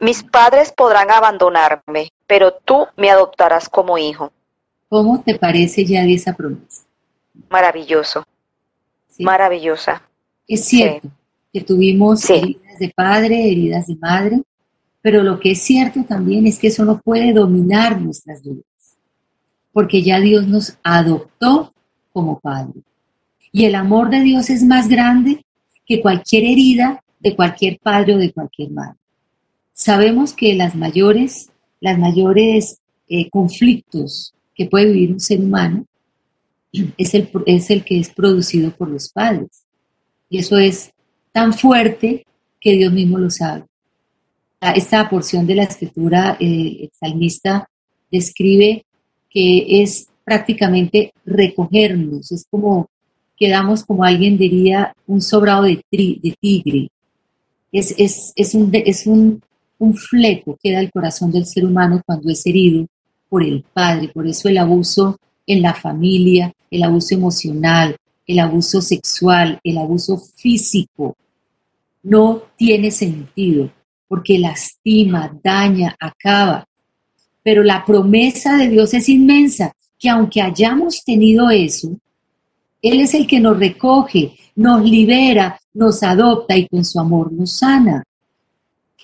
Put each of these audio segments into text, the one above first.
Mis padres podrán abandonarme, pero tú me adoptarás como hijo. ¿Cómo te parece ya de esa promesa? Maravilloso, ¿Sí? maravillosa. Es cierto que tuvimos Sí. heridas de padre, heridas de madre, pero lo que es cierto también es que eso no puede dominar nuestras vidas, porque ya Dios nos adoptó como padre. Y el amor de Dios es más grande que cualquier herida de cualquier padre o de cualquier madre. Sabemos que las mayores, las mayores eh, conflictos que puede vivir un ser humano es el, es el que es producido por los padres. Y eso es tan fuerte que Dios mismo lo sabe. Ah, Esta porción de la escritura, eh, el salmista describe que es prácticamente recogernos, es como quedamos como alguien diría un sobrado de, tri- de tigre. Es, es, es, un, es un, un fleco que da el corazón del ser humano cuando es herido por el padre. Por eso el abuso en la familia, el abuso emocional, el abuso sexual, el abuso físico, no tiene sentido porque lastima, daña, acaba. Pero la promesa de Dios es inmensa, que aunque hayamos tenido eso, Él es el que nos recoge, nos libera, nos adopta y con su amor nos sana.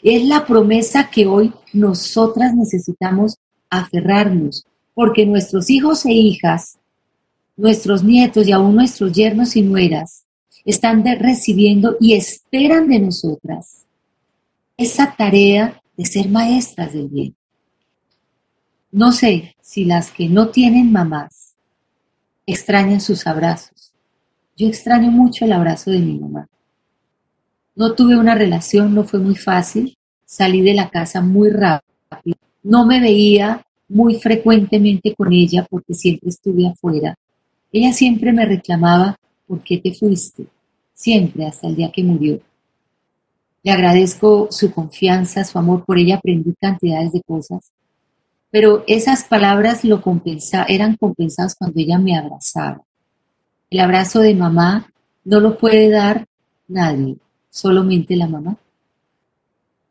Es la promesa que hoy nosotras necesitamos aferrarnos, porque nuestros hijos e hijas, nuestros nietos y aún nuestros yernos y nueras están recibiendo y esperan de nosotras esa tarea de ser maestras del bien. No sé si las que no tienen mamás extrañan sus abrazos. Yo extraño mucho el abrazo de mi mamá. No tuve una relación, no fue muy fácil. Salí de la casa muy rápido. No me veía muy frecuentemente con ella porque siempre estuve afuera. Ella siempre me reclamaba, ¿por qué te fuiste? Siempre, hasta el día que murió. Le agradezco su confianza, su amor por ella, aprendí cantidades de cosas. Pero esas palabras lo eran compensadas cuando ella me abrazaba. El abrazo de mamá no lo puede dar nadie, solamente la mamá.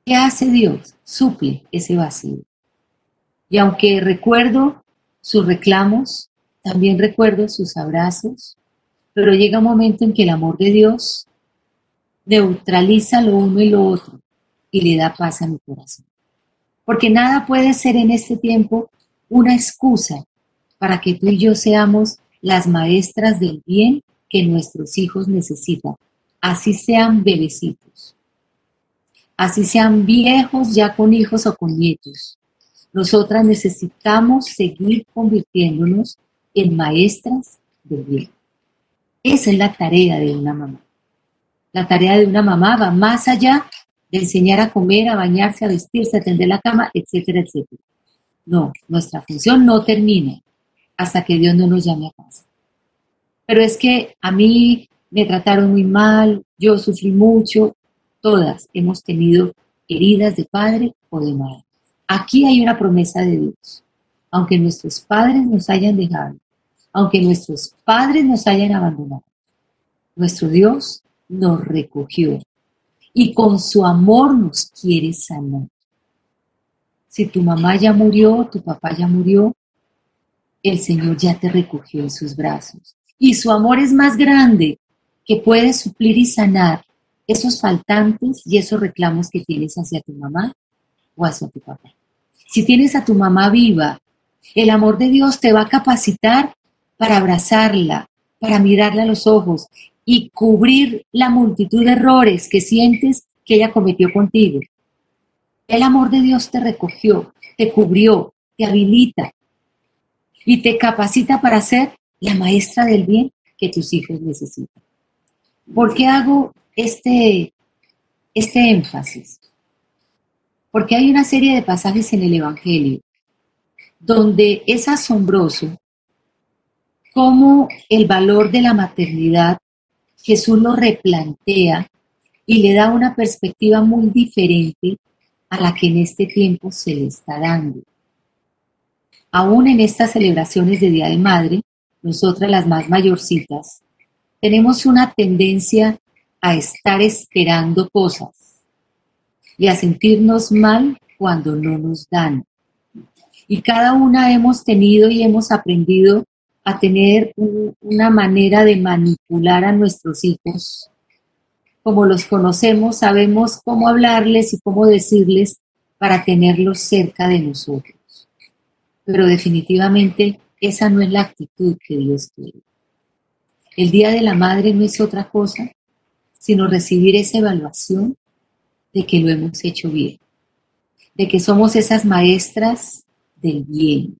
¿Qué hace Dios? Suple ese vacío. Y aunque recuerdo sus reclamos, también recuerdo sus abrazos, pero llega un momento en que el amor de Dios neutraliza lo uno y lo otro y le da paz a mi corazón. Porque nada puede ser en este tiempo una excusa para que tú y yo seamos las maestras del bien que nuestros hijos necesitan, así sean bebecitos, así sean viejos ya con hijos o con nietos. Nosotras necesitamos seguir convirtiéndonos en maestras del bien. Esa es la tarea de una mamá. La tarea de una mamá va más allá de enseñar a comer, a bañarse, a vestirse, a tender la cama, etcétera, etcétera. No, nuestra función no termina hasta que Dios no nos llame a casa. Pero es que a mí me trataron muy mal, yo sufrí mucho, todas hemos tenido heridas de padre o de madre. Aquí hay una promesa de Dios. Aunque nuestros padres nos hayan dejado, aunque nuestros padres nos hayan abandonado, nuestro Dios nos recogió y con su amor nos quiere sanar. Si tu mamá ya murió, tu papá ya murió, el Señor ya te recogió en sus brazos. Y su amor es más grande que puede suplir y sanar esos faltantes y esos reclamos que tienes hacia tu mamá o hacia tu papá. Si tienes a tu mamá viva, el amor de Dios te va a capacitar para abrazarla, para mirarla a los ojos y cubrir la multitud de errores que sientes que ella cometió contigo. El amor de Dios te recogió, te cubrió, te habilita y te capacita para ser la maestra del bien que tus hijos necesitan. ¿Por qué hago este, este énfasis? Porque hay una serie de pasajes en el Evangelio donde es asombroso cómo el valor de la maternidad Jesús lo replantea y le da una perspectiva muy diferente a la que en este tiempo se le está dando. Aún en estas celebraciones de Día de Madre, nosotras las más mayorcitas, tenemos una tendencia a estar esperando cosas. y a sentirnos mal cuando no nos dan. Y cada una hemos tenido y hemos aprendido a tener una manera de manipular a nuestros hijos. Como los conocemos, sabemos cómo hablarles y cómo decirles para tenerlos cerca de nosotros. Pero definitivamente esa no es la actitud que Dios quiere. El Día de la Madre no es otra cosa sino recibir esa evaluación de que lo hemos hecho bien, de que somos esas maestras del bien,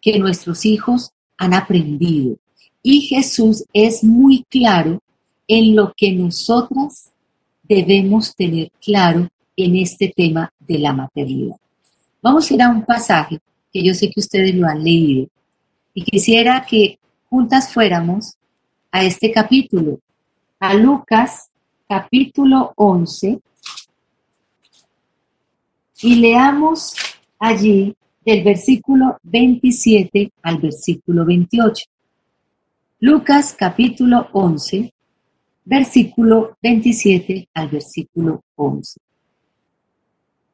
que nuestros hijos han aprendido. Y Jesús es muy claro en lo que nosotras debemos tener claro en este tema de la maternidad. Vamos a ir a un pasaje que yo sé que ustedes lo han leído y quisiera que juntas fuéramos a este capítulo, a Lucas capítulo 11 y leamos allí del versículo 27 al versículo 28. Lucas capítulo 11, versículo 27 al versículo 11.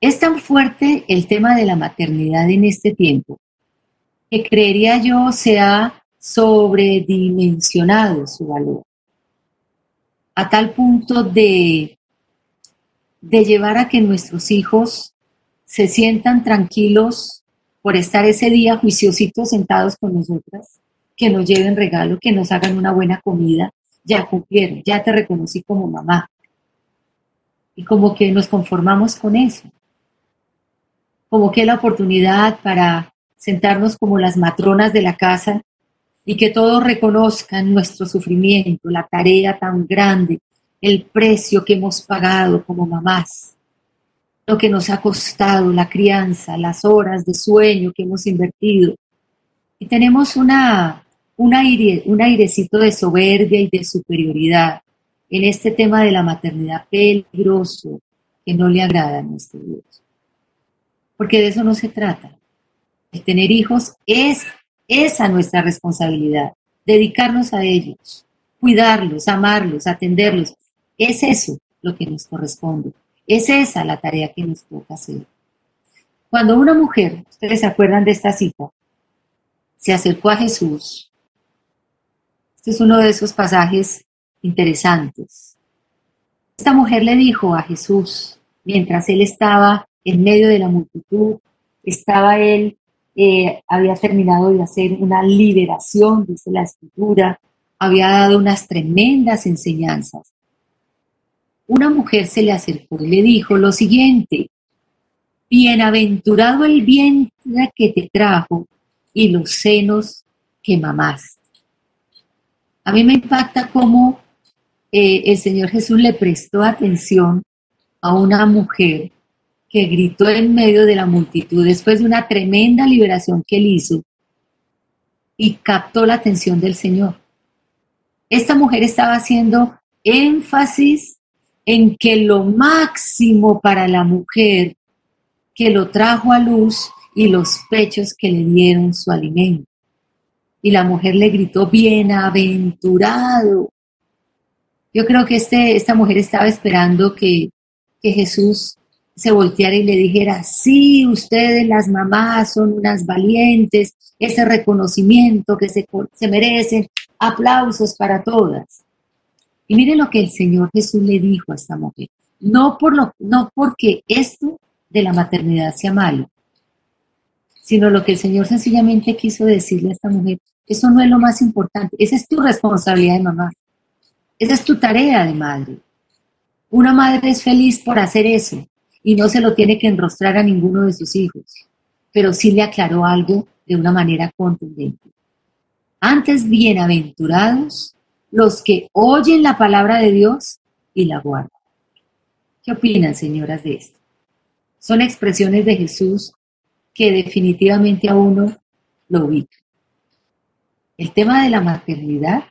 Es tan fuerte el tema de la maternidad en este tiempo que creería yo se ha sobredimensionado su valor a tal punto de, de llevar a que nuestros hijos se sientan tranquilos por estar ese día juiciositos sentados con nosotras, que nos lleven regalo, que nos hagan una buena comida, ya cumplieron, ya te reconocí como mamá. Y como que nos conformamos con eso. Como que la oportunidad para sentarnos como las matronas de la casa y que todos reconozcan nuestro sufrimiento, la tarea tan grande, el precio que hemos pagado como mamás, lo que nos ha costado la crianza, las horas de sueño que hemos invertido. Y tenemos una, un, aire, un airecito de soberbia y de superioridad en este tema de la maternidad peligroso que no le agrada a nuestro Dios. Porque de eso no se trata. El tener hijos es esa nuestra responsabilidad, dedicarnos a ellos, cuidarlos, amarlos, atenderlos. Es eso lo que nos corresponde. Es esa la tarea que nos toca hacer. Cuando una mujer, ustedes se acuerdan de esta cita, se acercó a Jesús, este es uno de esos pasajes interesantes. Esta mujer le dijo a Jesús, mientras él estaba en medio de la multitud, estaba él eh, había terminado de hacer una liberación, dice la escritura, había dado unas tremendas enseñanzas. Una mujer se le acercó y le dijo lo siguiente, bienaventurado el vientre que te trajo y los senos que mamaste. A mí me impacta cómo eh, el Señor Jesús le prestó atención a una mujer que gritó en medio de la multitud después de una tremenda liberación que él hizo y captó la atención del Señor. Esta mujer estaba haciendo énfasis en que lo máximo para la mujer que lo trajo a luz y los pechos que le dieron su alimento. Y la mujer le gritó, bienaventurado. Yo creo que este, esta mujer estaba esperando que, que Jesús se volteara y le dijera, sí, ustedes las mamás son unas valientes, ese reconocimiento que se, se merecen, aplausos para todas. Y miren lo que el Señor Jesús le dijo a esta mujer, no, por lo, no porque esto de la maternidad sea malo, sino lo que el Señor sencillamente quiso decirle a esta mujer, eso no es lo más importante, esa es tu responsabilidad de mamá, esa es tu tarea de madre. Una madre es feliz por hacer eso, y no se lo tiene que enrostrar a ninguno de sus hijos, pero sí le aclaró algo de una manera contundente. Antes bienaventurados los que oyen la palabra de Dios y la guardan. ¿Qué opinan, señoras, de esto? Son expresiones de Jesús que definitivamente a uno lo ubica. El tema de la maternidad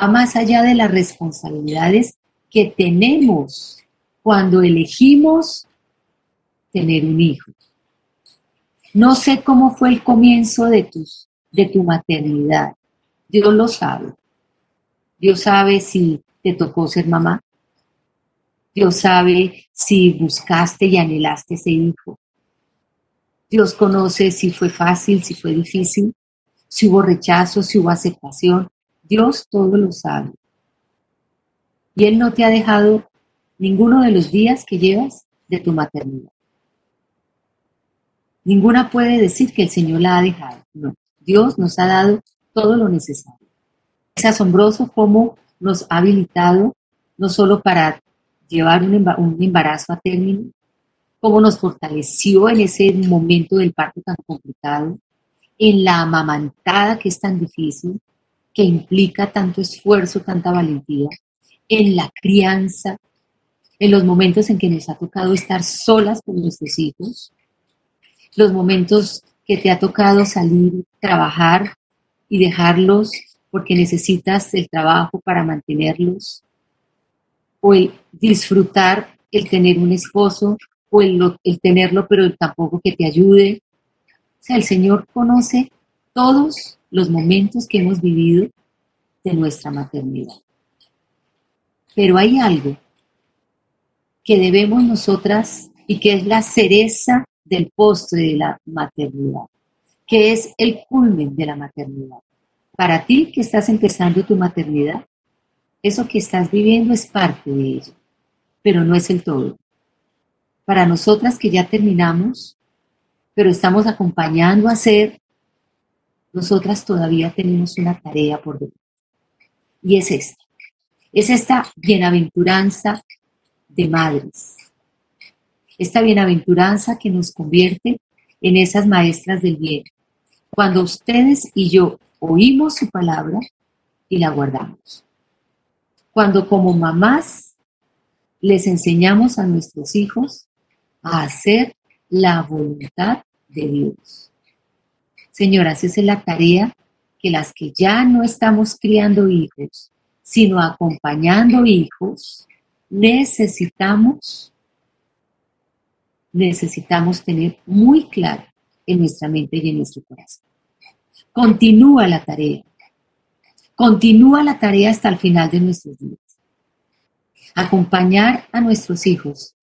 va más allá de las responsabilidades que tenemos cuando elegimos tener un hijo. No sé cómo fue el comienzo de, tus, de tu maternidad. Dios lo sabe. Dios sabe si te tocó ser mamá. Dios sabe si buscaste y anhelaste ese hijo. Dios conoce si fue fácil, si fue difícil, si hubo rechazo, si hubo aceptación. Dios todo lo sabe. Y Él no te ha dejado ninguno de los días que llevas de tu maternidad. Ninguna puede decir que el Señor la ha dejado. No, Dios nos ha dado todo lo necesario. Es asombroso cómo nos ha habilitado no solo para llevar un embarazo a término, cómo nos fortaleció en ese momento del parto tan complicado, en la amamantada que es tan difícil, que implica tanto esfuerzo, tanta valentía, en la crianza, en los momentos en que nos ha tocado estar solas con nuestros hijos, los momentos que te ha tocado salir, trabajar y dejarlos porque necesitas el trabajo para mantenerlos, o el disfrutar el tener un esposo, o el, tenerlo pero tampoco que te ayude. O sea, el Señor conoce todos los momentos que hemos vivido de nuestra maternidad. Pero hay algo que debemos nosotras y que es la cereza del postre de la maternidad, que es el culmen de la maternidad. Para ti que estás empezando tu maternidad, eso que estás viviendo es parte de ello, pero no es el todo. Para nosotras que ya terminamos, pero estamos acompañando a ser, nosotras todavía tenemos una tarea por delante. Y es esta. Es esta bienaventuranza de madres. Esta bienaventuranza que nos convierte en esas maestras del bien. Cuando ustedes y yo oímos su palabra y la guardamos. Cuando como mamás les enseñamos a nuestros hijos a hacer la voluntad de Dios. Señoras, esa es la tarea que las que ya no estamos criando hijos, sino acompañando hijos, necesitamos, necesitamos tener muy claro en nuestra mente y en nuestro corazón. Continúa la tarea. Continúa la tarea hasta el final de nuestros días. Acompañar a nuestros hijos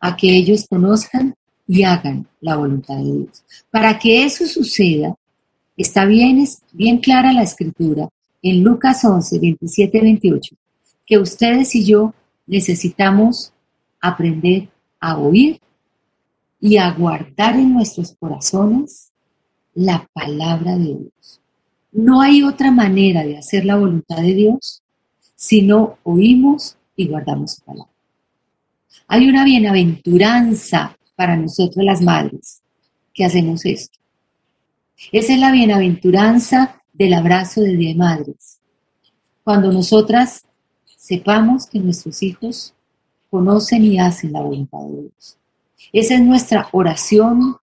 a que ellos conozcan y hagan la voluntad de Dios. Para que eso suceda, está bien, bien clara la escritura en Lucas 11, 27, 28, que ustedes y yo necesitamos aprender a oír y a guardar en nuestros corazones la palabra de Dios. No hay otra manera de hacer la voluntad de Dios si no oímos y guardamos su palabra. Hay una bienaventuranza para nosotros las madres que hacemos esto. Esa es la bienaventuranza del abrazo de Día Madres. Cuando nosotras sepamos que nuestros hijos conocen y hacen la voluntad de Dios. Esa es nuestra oración,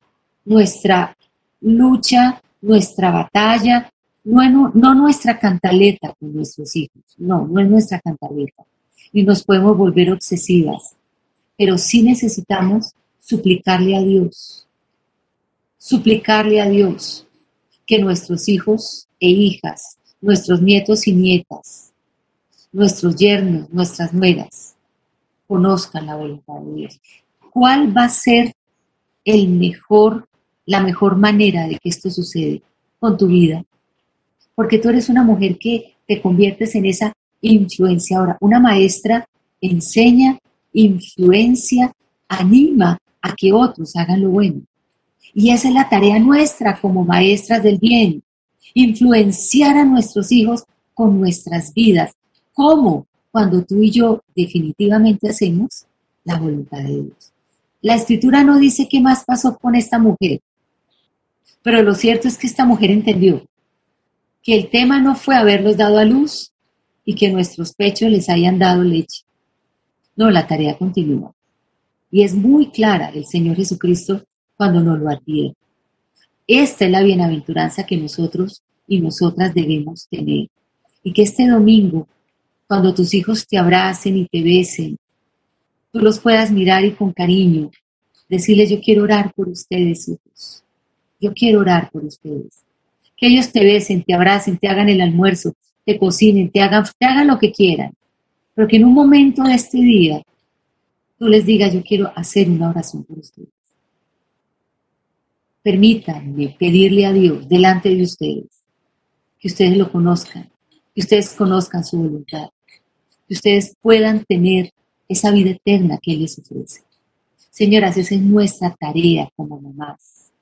nuestra lucha, nuestra batalla, no, nuestra cantaleta con nuestros hijos, no, no es nuestra cantaleta. Y nos podemos volver obsesivas, pero sí necesitamos suplicarle a Dios, suplicarle a Dios que nuestros hijos e hijas, nuestros nietos y nietas, nuestros yernos, nuestras nueras, conozcan la voluntad de Dios. ¿Cuál va a ser el mejor, la mejor manera de que esto sucede con tu vida? Porque tú eres una mujer que te conviertes en esa influencia ahora. Una maestra enseña, influencia, anima a que otros hagan lo bueno. Y esa es la tarea nuestra como maestras del bien, influenciar a nuestros hijos con nuestras vidas. ¿Cómo? Cuando tú y yo definitivamente hacemos la voluntad de Dios. La escritura no dice qué más pasó con esta mujer, pero lo cierto es que esta mujer entendió que el tema no fue haberlos dado a luz y que nuestros pechos les hayan dado leche. No, la tarea continúa. Y es muy clara el Señor Jesucristo cuando nos lo advierte. Esta es la bienaventuranza que nosotros y nosotras debemos tener. Y que este domingo, cuando tus hijos te abracen y te besen, tú los puedas mirar y con cariño decirles, yo quiero orar por ustedes, hijos. Yo quiero orar por ustedes. Que ellos te besen, te abracen, te hagan el almuerzo, te cocinen, te hagan, te hagan lo que quieran. Pero que en un momento de este día tú les digas, yo quiero hacer una oración por ustedes. Permítanme pedirle a Dios delante de ustedes que ustedes lo conozcan, que ustedes conozcan su voluntad, que ustedes puedan tener esa vida eterna que Él les ofrece. Señoras, esa es nuestra tarea como mamás.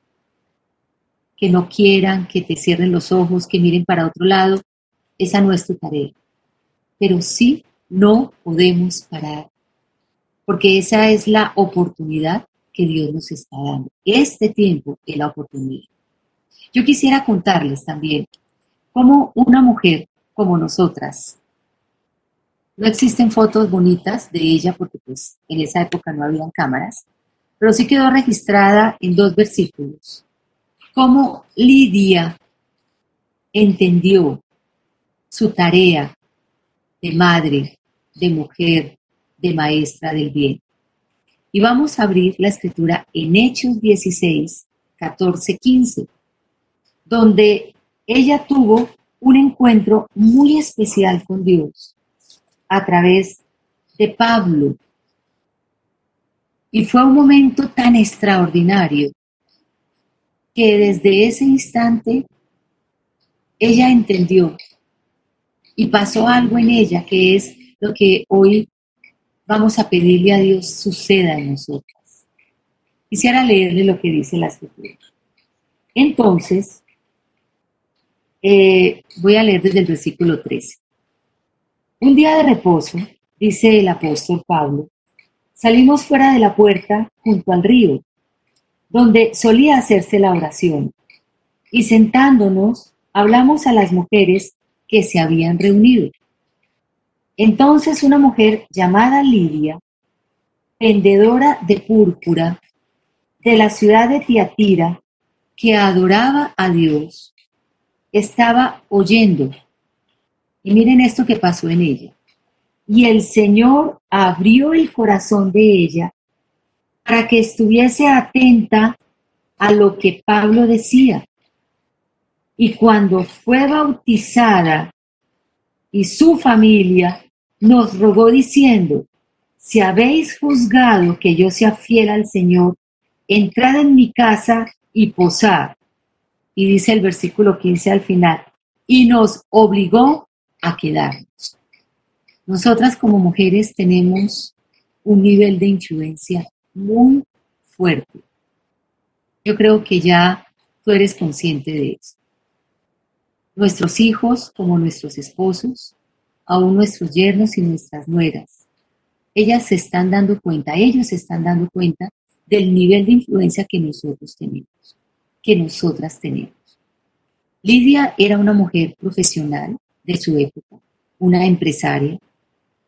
Que no quieran, que te cierren los ojos, que miren para otro lado, esa es tu tarea. Pero sí no podemos parar, porque esa es la oportunidad que Dios nos está dando. Este tiempo es la oportunidad. Yo quisiera contarles también cómo una mujer como nosotras, no existen fotos bonitas de ella porque pues en esa época no habían cámaras, pero sí quedó registrada en dos versículos, cómo Lidia entendió su tarea de madre, de mujer, de maestra del bien. Y vamos a abrir la escritura en Hechos 16, 14, 15, donde ella tuvo un encuentro muy especial con Dios a través de Pablo. Y fue un momento tan extraordinario que desde ese instante ella entendió y pasó algo en ella que es lo que hoy vamos a pedirle a Dios suceda en nosotras. Quisiera leerle lo que dice la escritura. Entonces, eh, voy a leer desde el versículo 13. Un día de reposo, dice el apóstol Pablo, salimos fuera de la puerta junto al río, donde solía hacerse la oración, y sentándonos hablamos a las mujeres que se habían reunido. Entonces una mujer llamada Lidia, vendedora de púrpura de la ciudad de Tiatira, que adoraba a Dios, estaba oyendo. Y miren esto que pasó en ella. Y el Señor abrió el corazón de ella para que estuviese atenta a lo que Pablo decía. Y cuando fue bautizada y su familia nos rogó diciendo, si habéis juzgado que yo sea fiel al Señor, entrad en mi casa y posad. Y dice el versículo 15 al final, y nos obligó a quedarnos. Nosotras como mujeres tenemos un nivel de influencia muy fuerte. Yo creo que ya tú eres consciente de eso. Nuestros hijos, como nuestros esposos, aún nuestros yernos y nuestras nueras. Ellas se están dando cuenta, ellos se están dando cuenta del nivel de influencia que nosotros tenemos, que nosotras tenemos. Lidia era una mujer profesional de su época, una empresaria,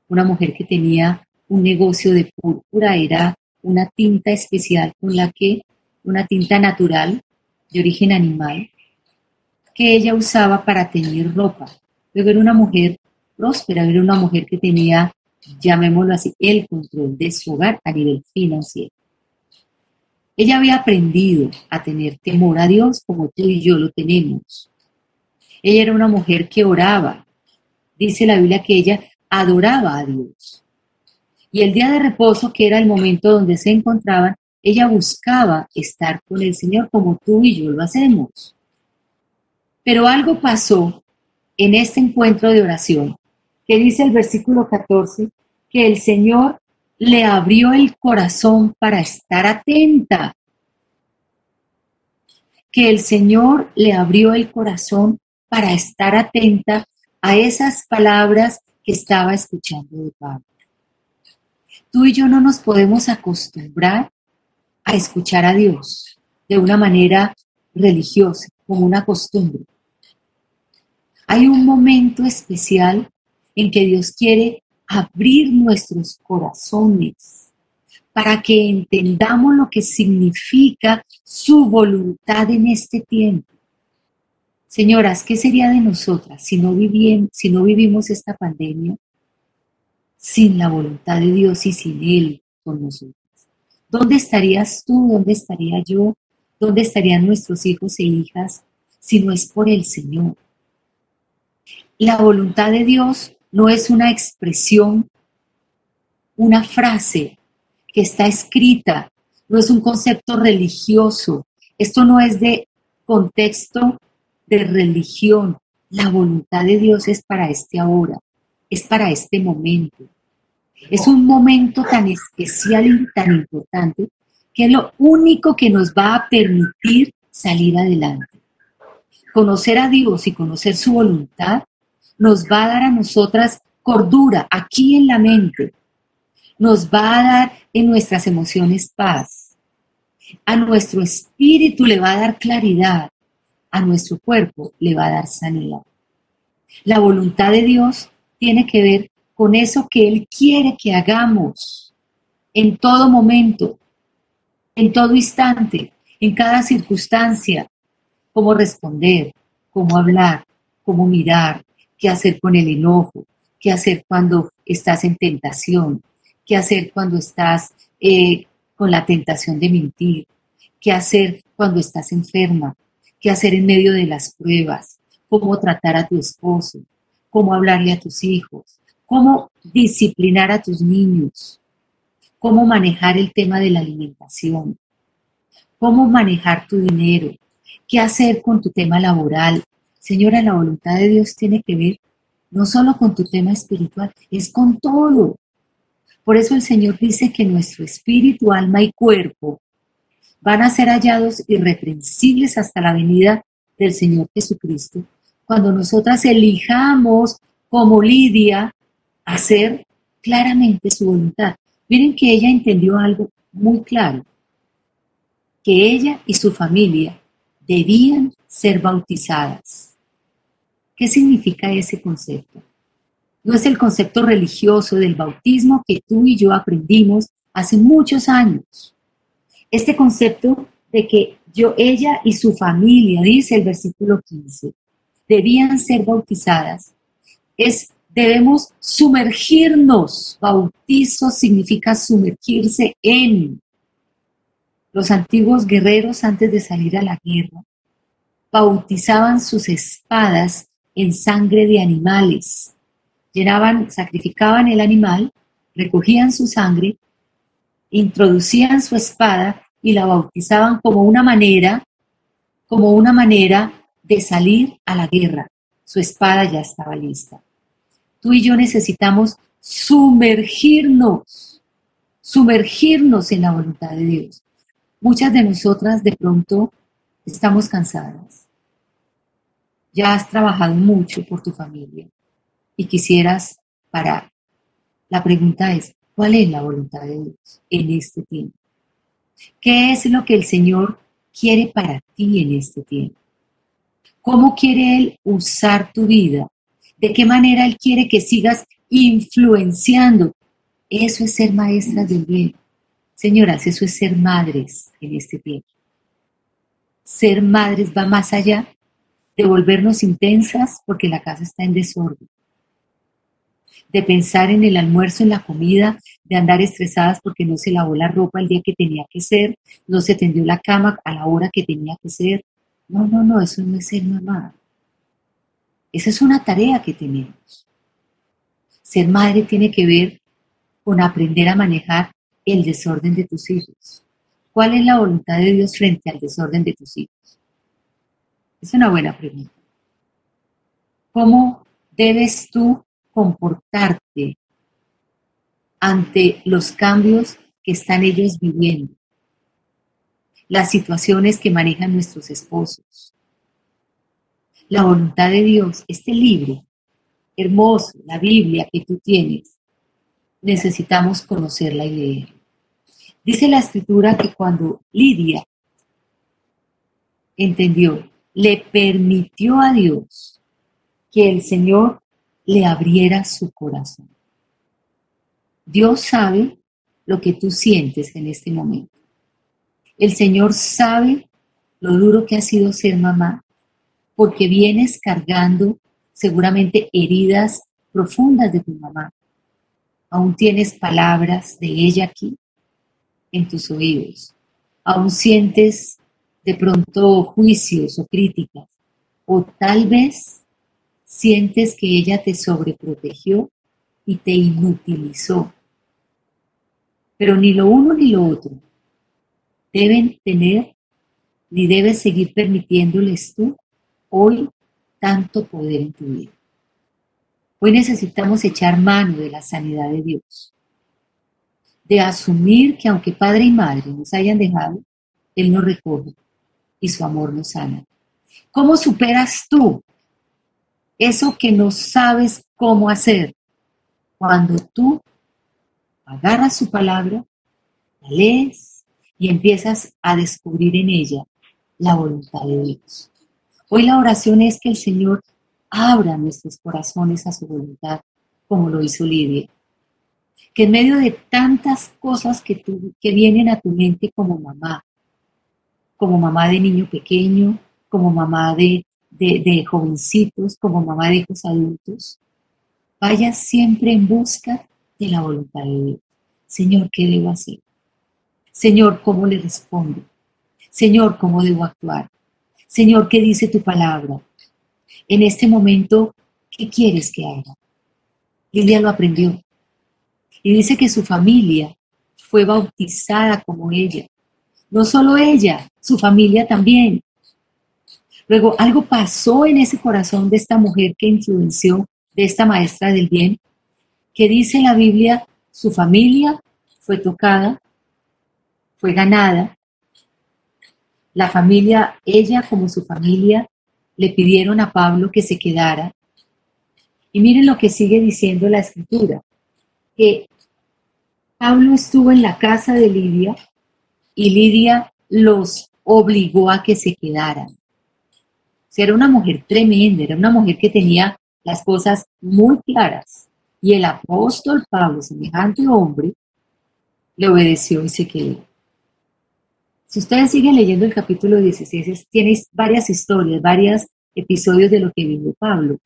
una mujer que tenía un negocio de púrpura, era una tinta especial con la que, una tinta natural de origen animal, que ella usaba para teñir ropa. Luego era una mujer próspera, era una mujer que tenía, llamémoslo así, el control de su hogar a nivel financiero. Ella había aprendido a tener temor a Dios como tú y yo lo tenemos. Ella era una mujer que oraba. Dice la Biblia que ella adoraba a Dios. Y el día de reposo, que era el momento donde se encontraban, ella buscaba estar con el Señor como tú y yo lo hacemos. Pero algo pasó en este encuentro de oración que dice el versículo 14, que el Señor le abrió el corazón para estar atenta. Que el Señor le abrió el corazón para estar atenta a esas palabras que estaba escuchando de Pablo. Tú y yo no nos podemos acostumbrar a escuchar a Dios de una manera religiosa, como una costumbre. Hay un momento especial en que Dios quiere abrir nuestros corazones para que entendamos lo que significa su voluntad en este tiempo. Señoras, ¿qué sería de nosotras si no, vivimos esta pandemia sin la voluntad de Dios y sin Él con nosotras? ¿Dónde estarías tú? ¿Dónde estaría yo? ¿Dónde estarían nuestros hijos e hijas si no es por el Señor? La voluntad de Dios no es una expresión, una frase que está escrita, no es un concepto religioso, esto no es de contexto de religión, la voluntad de Dios es para este ahora, es para este momento. Es un momento tan especial y tan importante que es lo único que nos va a permitir salir adelante. Conocer a Dios y conocer su voluntad nos va a dar a nosotras cordura aquí en la mente, nos va a dar en nuestras emociones paz, a nuestro espíritu le va a dar claridad, a nuestro cuerpo le va a dar sanidad. La voluntad de Dios tiene que ver con eso que Él quiere que hagamos en todo momento, en todo instante, en cada circunstancia, cómo responder, cómo hablar, cómo mirar, qué hacer con el enojo, qué hacer cuando estás en tentación, qué hacer cuando estás eh, con la tentación de mentir, qué hacer cuando estás enferma, qué hacer en medio de las pruebas, cómo tratar a tu esposo, cómo hablarle a tus hijos, cómo disciplinar a tus niños, cómo manejar el tema de la alimentación, cómo manejar tu dinero, qué hacer con tu tema laboral. Señora, la voluntad de Dios tiene que ver no solo con tu tema espiritual, es con todo. Por eso el Señor dice que nuestro espíritu, alma y cuerpo van a ser hallados irreprensibles hasta la venida del Señor Jesucristo, cuando nosotras elijamos como Lidia hacer claramente su voluntad. Miren que ella entendió algo muy claro, que ella y su familia debían ser bautizadas. ¿Qué significa ese concepto? No es el concepto religioso del bautismo que tú y yo aprendimos hace muchos años. Este concepto de que yo, ella y su familia, dice el versículo 15, debían ser bautizadas, es debemos sumergirnos. Bautizo significa sumergirse en. Los antiguos guerreros antes de salir a la guerra bautizaban sus espadas en sangre de animales. Llenaban, sacrificaban el animal, recogían su sangre, introducían su espada y la bautizaban como una manera, como una manera de salir a la guerra. Su espada ya estaba lista. Tú y yo necesitamos sumergirnos, sumergirnos en la voluntad de Dios. Muchas de nosotras de pronto estamos cansadas. Ya has trabajado mucho por tu familia y quisieras parar. La pregunta es, ¿cuál es la voluntad de Dios en este tiempo? ¿Qué es lo que el Señor quiere para ti en este tiempo? ¿Cómo quiere Él usar tu vida? ¿De qué manera Él quiere que sigas influenciando? Eso es ser maestras del bien. Señoras, eso es ser madres en este tiempo. Ser madres va más allá de volvernos intensas porque la casa está en desorden, de pensar en el almuerzo, en la comida, de andar estresadas porque no se lavó la ropa el día que tenía que ser, no se tendió la cama a la hora que tenía que ser. No, no, no, eso no es ser mamá. Esa es una tarea que tenemos. Ser madre tiene que ver con aprender a manejar el desorden de tus hijos. ¿Cuál es la voluntad de Dios frente al desorden de tus hijos? Es una buena pregunta. ¿Cómo debes tú comportarte ante los cambios que están ellos viviendo, las situaciones que manejan nuestros esposos. La voluntad de Dios, este libro hermoso, la Biblia que tú tienes, necesitamos conocerla y leer. Dice la escritura que cuando Lidia entendió, le permitió a Dios que el Señor le abriera su corazón. Dios sabe lo que tú sientes en este momento. El Señor sabe lo duro que ha sido ser mamá, porque vienes cargando seguramente heridas profundas de tu mamá. Aún tienes palabras de ella aquí en tus oídos. Aún sientes de pronto juicios o críticas. O tal vez sientes que ella te sobreprotegió y te inutilizó. Pero ni lo uno ni lo otro deben tener ni debes seguir permitiéndoles tú hoy tanto poder en tu vida. Hoy necesitamos echar mano de la sanidad de Dios, de asumir que aunque padre y madre nos hayan dejado, Él nos recoge y su amor nos sana. ¿Cómo superas tú eso que no sabes cómo hacer? Cuando tú agarras su palabra, la lees y empiezas a descubrir en ella la voluntad de Dios. Hoy la oración es que el Señor abra nuestros corazones a su voluntad, como lo hizo Lidia. Que en medio de tantas cosas que, que vienen a tu mente como mamá, como mamá de niño pequeño, como mamá de, de, jovencitos, como mamá de hijos adultos, vayas siempre en busca de la voluntad de Dios. Señor, ¿qué debo hacer? Señor, ¿cómo le respondo? Señor, ¿cómo debo actuar? Señor, ¿qué dice tu palabra? En este momento, ¿qué quieres que haga? Lilia lo aprendió. Y dice que su familia fue bautizada como ella. No solo ella, su familia también. Luego, algo pasó en ese corazón de esta mujer que influenció, de esta maestra del bien, que dice la Biblia, su familia fue tocada, fue ganada, la familia, ella como su familia, le pidieron a Pablo que se quedara. Y miren lo que sigue diciendo la escritura, que Pablo estuvo en la casa de Lidia y Lidia los obligó a que se quedaran. Era una mujer tremenda, era una mujer que tenía las cosas muy claras. Y el apóstol Pablo, semejante hombre, le obedeció y se quedó. Si ustedes siguen leyendo el capítulo 16, tienes varias historias, varios episodios de lo que vivió Pablo.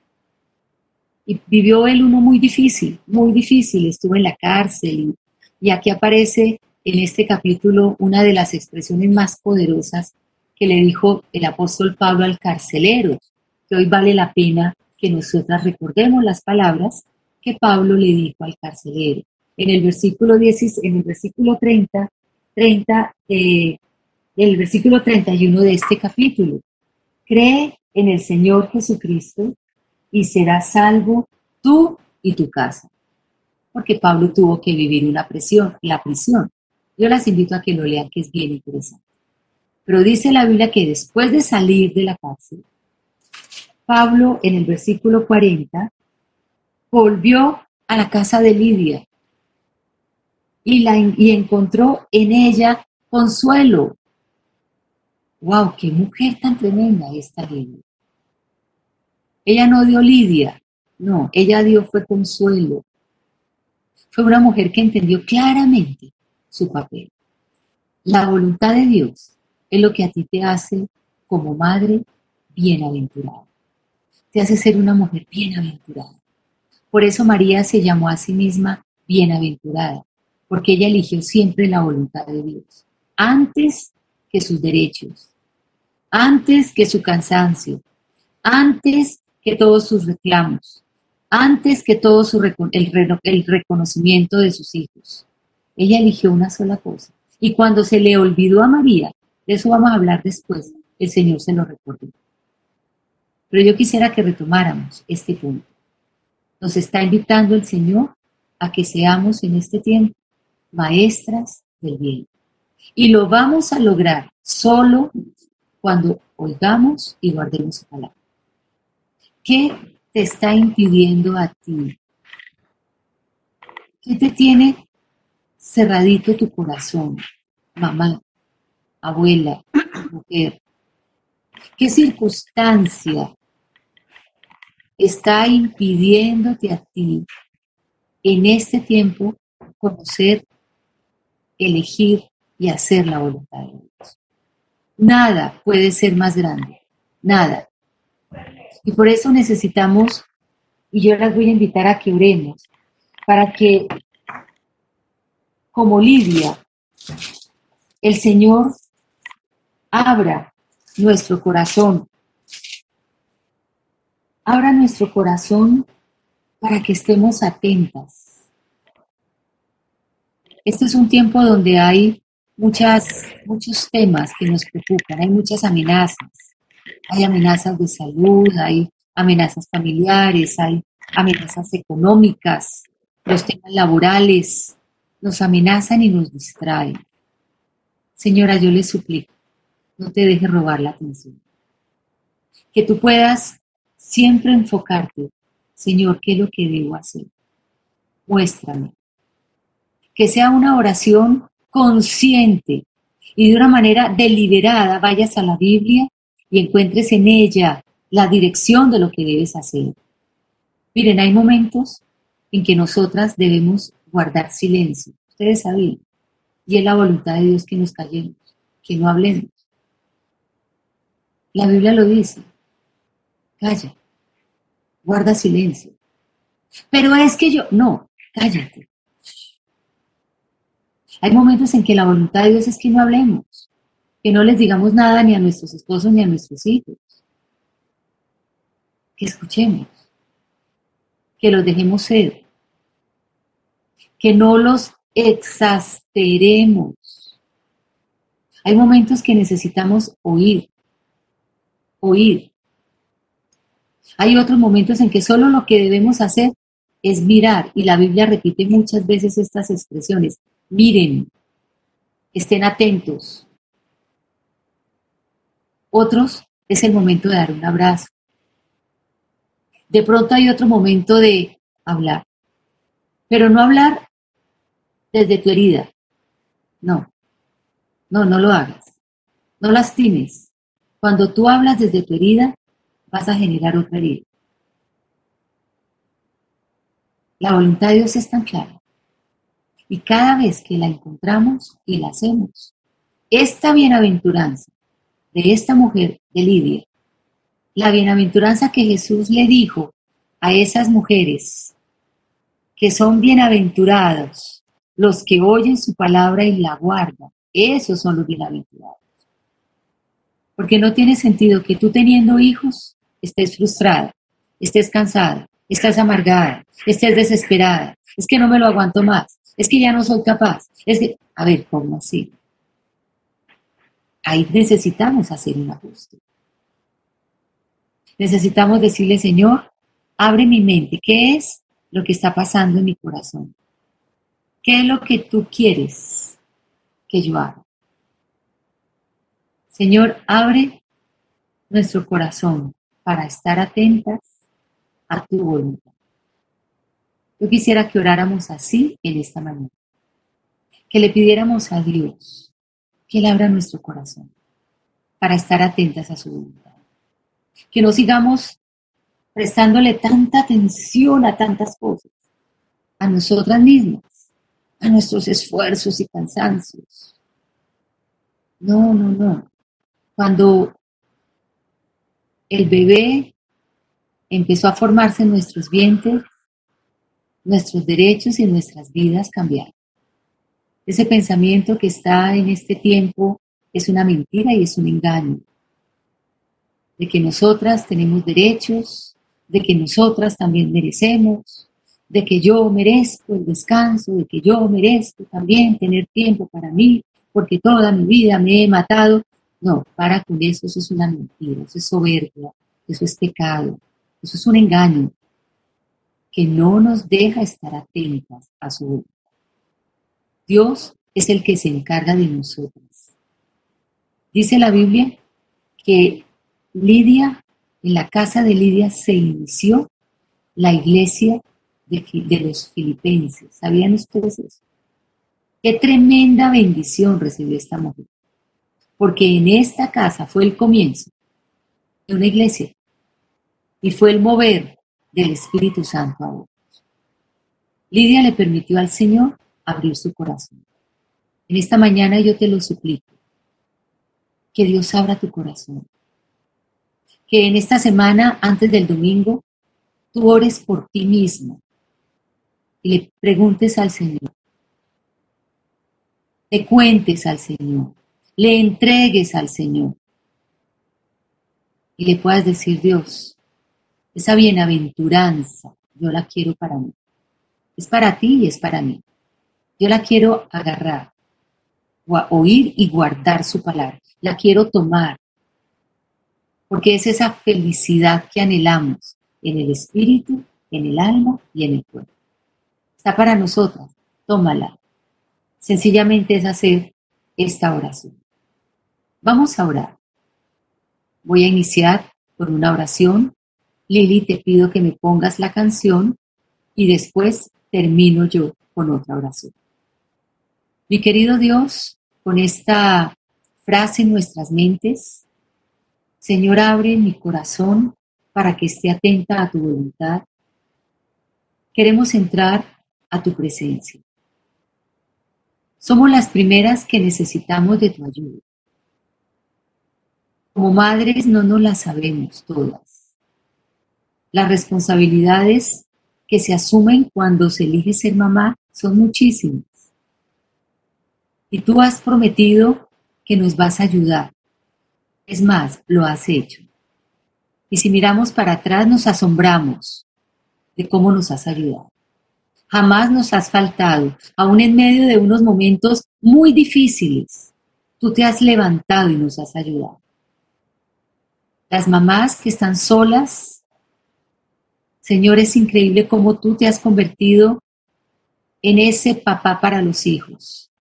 Y vivió él uno muy difícil, muy difícil, estuvo en la cárcel y, aquí aparece en este capítulo una de las expresiones más poderosas que le dijo el apóstol Pablo al carcelero, que hoy vale la pena que nosotras recordemos las palabras que Pablo le dijo al carcelero. En el versículo 10, en el versículo 30, 30 eh, el versículo 31 de este capítulo. Cree en el Señor Jesucristo y serás salvo tú y tu casa. Porque Pablo tuvo que vivir una presión, la prisión. Yo las invito a que lo lean, que es bien interesante. Pero dice la Biblia que después de salir de la cárcel, Pablo en el versículo 40 volvió a la casa de Lidia y, la, y encontró en ella consuelo wow, qué mujer tan tremenda esta Lidia. Ella no dio Lidia, no, ella dio fue consuelo. Fue una mujer que entendió claramente su papel. La voluntad de Dios es lo que a ti te hace como madre bienaventurada. Te hace ser una mujer bienaventurada. Por eso María se llamó a sí misma bienaventurada, porque ella eligió siempre la voluntad de Dios, antes que sus derechos, antes que su cansancio, antes que todos sus reclamos, antes que todo su el, el reconocimiento de sus hijos. Ella eligió una sola cosa. Y cuando se le olvidó a María, de eso vamos a hablar después, el Señor se lo recordó. Pero yo quisiera que retomáramos este punto. Nos está invitando el Señor a que seamos en este tiempo maestras del bien. Y lo vamos a lograr solo cuando oigamos y guardemos su palabra. ¿Qué te está impidiendo a ti? ¿Qué te tiene cerradito tu corazón, mamá, abuela, mujer? ¿Qué circunstancia está impidiéndote a ti en este tiempo conocer, elegir y hacer la voluntad de Dios? Nada puede ser más grande, nada. Y por eso necesitamos, y yo las voy a invitar a que oremos, para que, como Lidia, el Señor abra nuestro corazón, abra nuestro corazón para que estemos atentas, este es un tiempo donde hay muchas, muchos temas que nos preocupan, hay muchas amenazas. Hay amenazas de salud, hay amenazas familiares, hay amenazas económicas, los temas laborales, nos amenazan y nos distraen. Señora, yo le suplico, no te dejes robar la atención. Que tú puedas siempre enfocarte, Señor, ¿qué es lo que debo hacer? Muéstrame. Que sea una oración consciente y de una manera deliberada vayas a la Biblia y encuentres en ella la dirección de lo que debes hacer. Miren, hay momentos en que nosotras debemos guardar silencio. Ustedes saben. Y es la voluntad de Dios que nos callemos, que no hablemos. La Biblia lo dice. Calla. Guarda silencio. Pero es que yo, no, cállate. Hay momentos en que la voluntad de Dios es que no hablemos, que no les digamos nada ni a nuestros esposos ni a nuestros hijos. Que escuchemos, que los dejemos ser, que no los exasperemos. Hay momentos que necesitamos oír, oír. Hay otros momentos en que solo lo que debemos hacer es mirar, y la Biblia repite muchas veces estas expresiones, miren, estén atentos. Otros es el momento de dar un abrazo. De pronto hay otro momento de hablar, pero no hablar desde tu herida. No, no, no lo hagas. No lastimes. Cuando tú hablas desde tu herida, vas a generar otra herida. La voluntad de Dios es tan clara. Y cada vez que la encontramos y la hacemos, esta bienaventuranza de esta mujer de Lidia, la bienaventuranza que Jesús le dijo a esas mujeres que son bienaventurados, los que oyen su palabra y la guardan, esos son los bienaventurados. Porque no tiene sentido que tú teniendo hijos estés frustrada, estés cansada, estés amargada, estés desesperada, es que no me lo aguanto más, es que ya no soy capaz, es que, a ver, ¿cómo así? Ahí necesitamos hacer un ajuste. Necesitamos decirle, Señor, abre mi mente, ¿qué es lo que está pasando en mi corazón? ¿Qué es lo que tú quieres que yo haga? Señor, abre nuestro corazón para estar atentas a tu voluntad. Yo quisiera que oráramos así en esta mañana, que le pidiéramos a Dios que Él abra nuestro corazón para estar atentas a su voluntad, que no sigamos prestándole tanta atención a tantas cosas, a nosotras mismas, a nuestros esfuerzos y cansancios. No, no, no. Cuando el bebé empezó a formarse en nuestros vientres, nuestros derechos y nuestras vidas cambiaron. Ese pensamiento que está en este tiempo es una mentira y es un engaño. De que nosotras tenemos derechos, de que nosotras también merecemos, de que yo merezco el descanso, de que yo merezco también tener tiempo para mí, porque toda mi vida me he matado. No, para con eso, eso es una mentira, eso es soberbia, eso es pecado, eso es un engaño que no nos deja estar atentas a su voluntad. Dios es el que se encarga de nosotras. Dice la Biblia que Lidia, en la casa de Lidia se inició la iglesia de, de los filipenses. ¿Sabían ustedes eso? Qué tremenda bendición recibió esta mujer. Porque en esta casa fue el comienzo de una iglesia y fue el mover del Espíritu Santo a otros. Lidia le permitió al Señor abrir su corazón. En esta mañana yo te lo suplico, que Dios abra tu corazón. Que en esta semana, antes del domingo, tú ores por ti mismo y le preguntes al Señor, le cuentes al Señor, le entregues al Señor y le puedas decir, Dios, esa bienaventuranza, yo la quiero para mí. Es para ti y es para mí. Yo la quiero agarrar, oír y guardar su palabra. La quiero tomar, porque es esa felicidad que anhelamos en el espíritu, en el alma y en el cuerpo. Está para nosotras, tómala. Sencillamente es hacer esta oración. Vamos a orar. Voy a iniciar por una oración. Lili, te pido que me pongas la canción y después termino yo con otra oración. Mi querido Dios, con esta frase en nuestras mentes, Señor, abre mi corazón para que esté atenta a tu voluntad. Queremos entrar a tu presencia. Somos las primeras que necesitamos de tu ayuda. Como madres no nos las sabemos todas. Las responsabilidades que se asumen cuando se elige ser mamá son muchísimas. Y tú has prometido que nos vas a ayudar. Es más, lo has hecho. Y si miramos para atrás nos asombramos de cómo nos has ayudado. Jamás nos has faltado, aún en medio de unos momentos muy difíciles. Tú te has levantado y nos has ayudado las mamás que están solas. Señor, es increíble cómo tú te has convertido en ese papá para los hijos.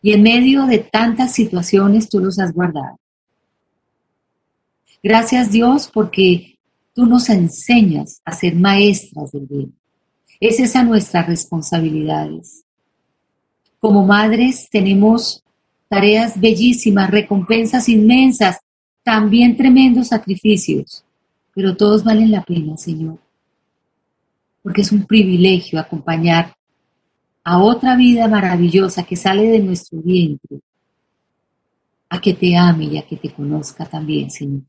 Y en medio de tantas situaciones tú los has guardado. Gracias Dios porque tú nos enseñas a ser maestras del bien. Es esa nuestras responsabilidades. Como madres tenemos tareas bellísimas, recompensas inmensas también tremendos sacrificios, pero todos valen la pena, Señor, porque es un privilegio acompañar a otra vida maravillosa que sale de nuestro vientre, a que te ame y a que te conozca también, Señor.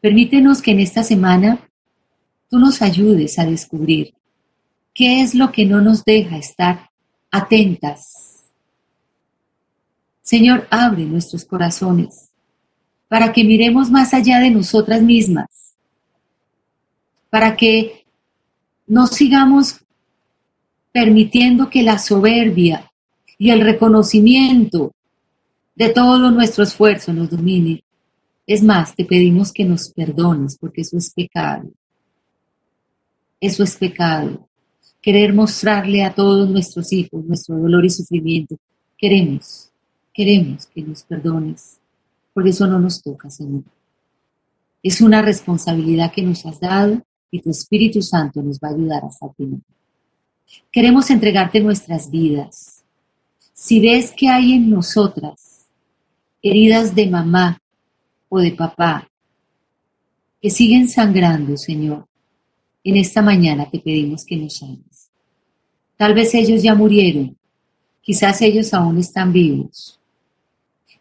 Permítenos que en esta semana tú nos ayudes a descubrir qué es lo que no nos deja estar atentas. Señor, abre nuestros corazones para que miremos más allá de nosotras mismas, para que no sigamos permitiendo que la soberbia y el reconocimiento de todo nuestro esfuerzo nos domine. Es más, te pedimos que nos perdones porque eso es pecado. Eso es pecado. Querer mostrarle a todos nuestros hijos nuestro dolor y sufrimiento. Queremos, queremos que nos perdones por eso no nos toca, Señor. Es una responsabilidad que nos has dado y tu Espíritu Santo nos va a ayudar hasta final. Queremos entregarte nuestras vidas. Si ves que hay en nosotras heridas de mamá o de papá que siguen sangrando, Señor, en esta mañana te pedimos que nos sanes. Tal vez ellos ya murieron, quizás ellos aún están vivos,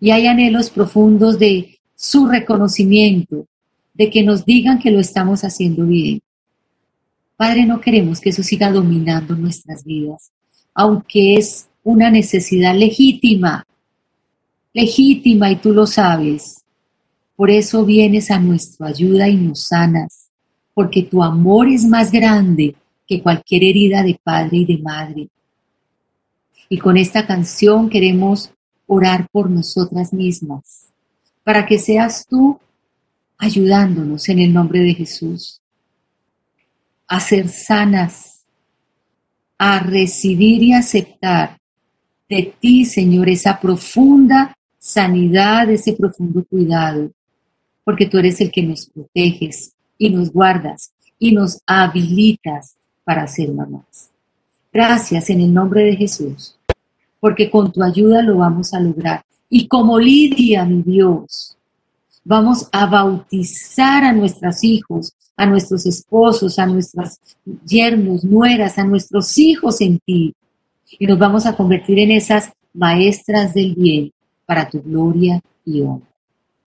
y hay anhelos profundos de su reconocimiento, de que nos digan que lo estamos haciendo bien. Padre, no queremos que eso siga dominando nuestras vidas, aunque es una necesidad legítima, legítima y tú lo sabes. Por eso vienes a nuestra ayuda y nos sanas, porque tu amor es más grande que cualquier herida de padre y de madre. Y con esta canción queremos orar por nosotras mismas, para que seas tú ayudándonos en el nombre de Jesús a ser sanas, a recibir y aceptar de ti, Señor, esa profunda sanidad, ese profundo cuidado, porque tú eres el que nos proteges y nos guardas y nos habilitas para ser mamás. Gracias en el nombre de Jesús porque con tu ayuda lo vamos a lograr. Y como Lidia, mi Dios, vamos a bautizar a nuestros hijos, a nuestros esposos, a nuestras yernos, nueras, a nuestros hijos en ti. Y nos vamos a convertir en esas maestras del bien para tu gloria y honra.